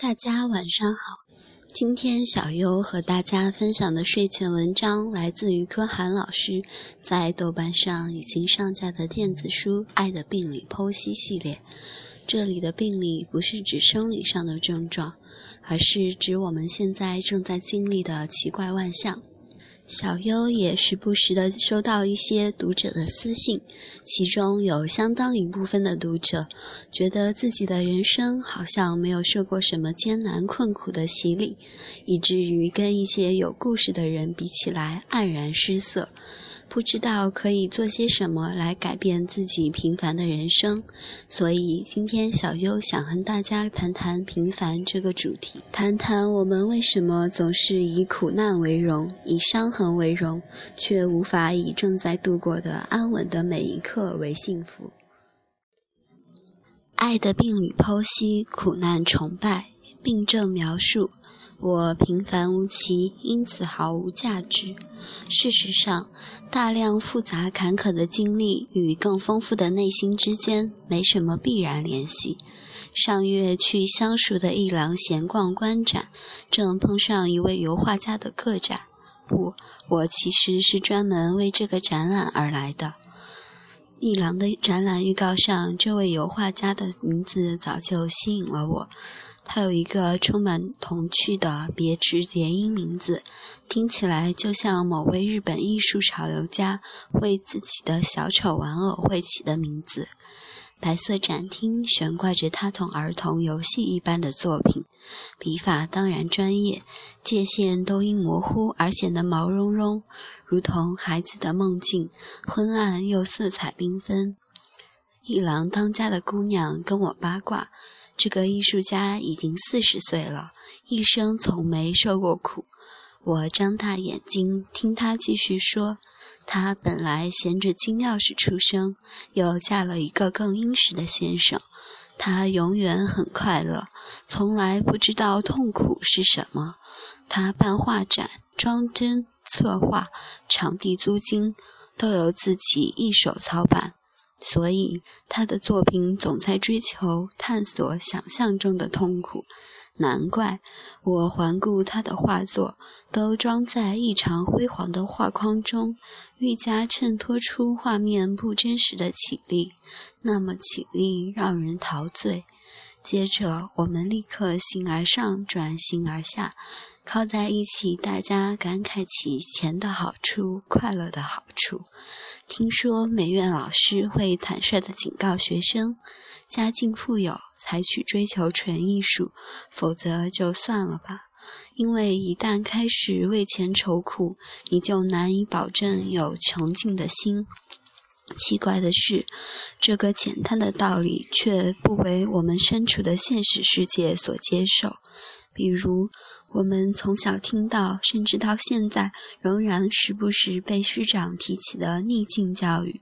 大家晚上好，今天小优和大家分享的睡前文章来自于柯涵老师在豆瓣上已经上架的电子书《爱的病理剖析》系列。这里的病理不是指生理上的症状，而是指我们现在正在经历的奇怪万象。小优也时不时的收到一些读者的私信，其中有相当一部分的读者觉得自己的人生好像没有受过什么艰难困苦的洗礼，以至于跟一些有故事的人比起来黯然失色。不知道可以做些什么来改变自己平凡的人生，所以今天小优想和大家谈谈平凡这个主题，谈谈我们为什么总是以苦难为荣，以伤痕为荣，却无法以正在度过的安稳的每一刻为幸福。爱的病理剖析，苦难崇拜，病症描述。我平凡无奇，因此毫无价值。事实上，大量复杂坎坷的经历与更丰富的内心之间没什么必然联系。上月去相熟的一廊闲逛观展，正碰上一位油画家的个展。不，我其实是专门为这个展览而来的。一廊的展览预告上，这位油画家的名字早就吸引了我。他有一个充满童趣的别致叠音名字，听起来就像某位日本艺术潮流家为自己的小丑玩偶会起的名字。白色展厅悬挂着他同儿童游戏一般的作品，笔法当然专业，界限都因模糊而显得毛茸茸，如同孩子的梦境，昏暗又色彩缤纷。一郎当家的姑娘跟我八卦。这个艺术家已经四十岁了，一生从没受过苦。我张大眼睛听他继续说：“他本来衔着金钥匙出生，又嫁了一个更殷实的先生。他永远很快乐，从来不知道痛苦是什么。他办画展、装帧、策划、场地租金，都由自己一手操办。”所以，他的作品总在追求、探索想象中的痛苦。难怪我环顾他的画作，都装在异常辉煌的画框中，愈加衬托出画面不真实的绮丽。那么绮丽，让人陶醉。接着，我们立刻形而上转行而下。靠在一起，大家感慨起钱的好处、快乐的好处。听说美院老师会坦率地警告学生：家境富有才去追求纯艺术，否则就算了吧。因为一旦开始为钱愁苦，你就难以保证有穷尽的心。奇怪的是，这个简单的道理却不为我们身处的现实世界所接受。比如，我们从小听到，甚至到现在仍然时不时被师长提起的逆境教育；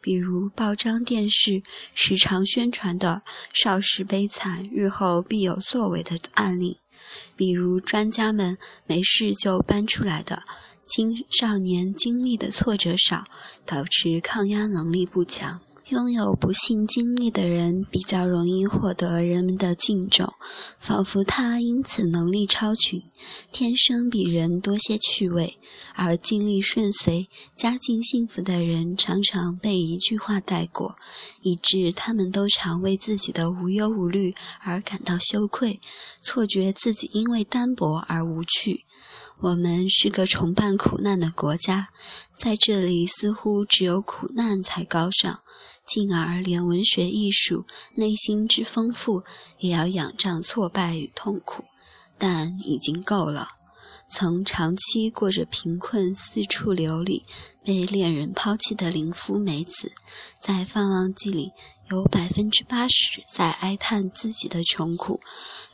比如报章、电视时常宣传的“少时悲惨，日后必有作为”的案例；比如专家们没事就搬出来的青少年经历的挫折少，导致抗压能力不强。拥有不幸经历的人比较容易获得人们的敬重，仿佛他因此能力超群，天生比人多些趣味；而经历顺遂、家境幸福的人常常被一句话带过，以致他们都常为自己的无忧无虑而感到羞愧，错觉自己因为单薄而无趣。我们是个崇拜苦难的国家，在这里似乎只有苦难才高尚。进而，连文学艺术内心之丰富，也要仰仗挫败与痛苦。但已经够了。曾长期过着贫困、四处流离、被恋人抛弃的林夫美子，在《放浪记》里有百分之八十在哀叹自己的穷苦，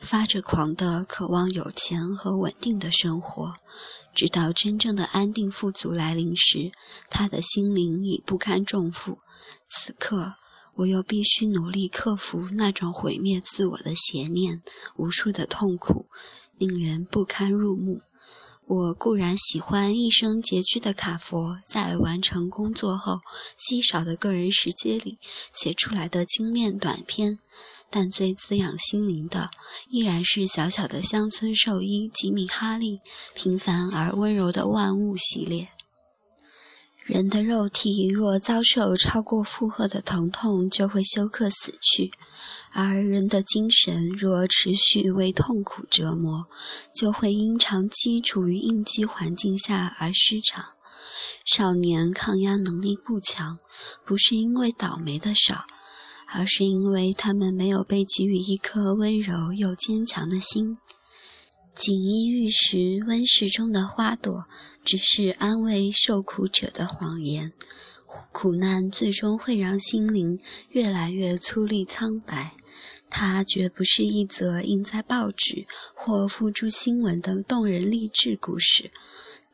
发着狂的渴望有钱和稳定的生活。直到真正的安定富足来临时，他的心灵已不堪重负。此刻，我又必须努力克服那种毁灭自我的邪念，无数的痛苦，令人不堪入目。我固然喜欢一生拮据的卡佛在完成工作后稀少的个人时间里写出来的精炼短篇，但最滋养心灵的，依然是小小的乡村兽医吉米·哈利平凡而温柔的万物系列。人的肉体若遭受超过负荷的疼痛，就会休克死去；而人的精神若持续为痛苦折磨，就会因长期处于应激环境下而失常。少年抗压能力不强，不是因为倒霉的少，而是因为他们没有被给予一颗温柔又坚强的心。锦衣玉食，温室中的花朵，只是安慰受苦者的谎言。苦难最终会让心灵越来越粗粝苍白。它绝不是一则印在报纸或付诸新闻的动人励志故事，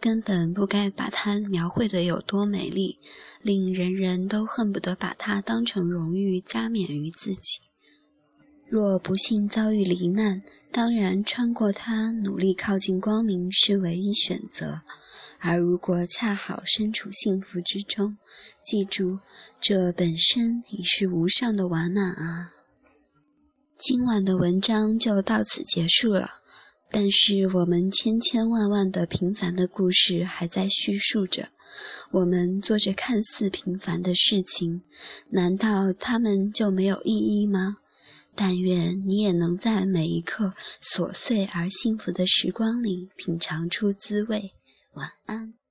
根本不该把它描绘得有多美丽，令人人都恨不得把它当成荣誉加冕于自己。若不幸遭遇罹难，当然穿过它，努力靠近光明是唯一选择；而如果恰好身处幸福之中，记住，这本身已是无上的完满啊！今晚的文章就到此结束了，但是我们千千万万的平凡的故事还在叙述着，我们做着看似平凡的事情，难道它们就没有意义吗？但愿你也能在每一刻琐碎而幸福的时光里品尝出滋味。晚安。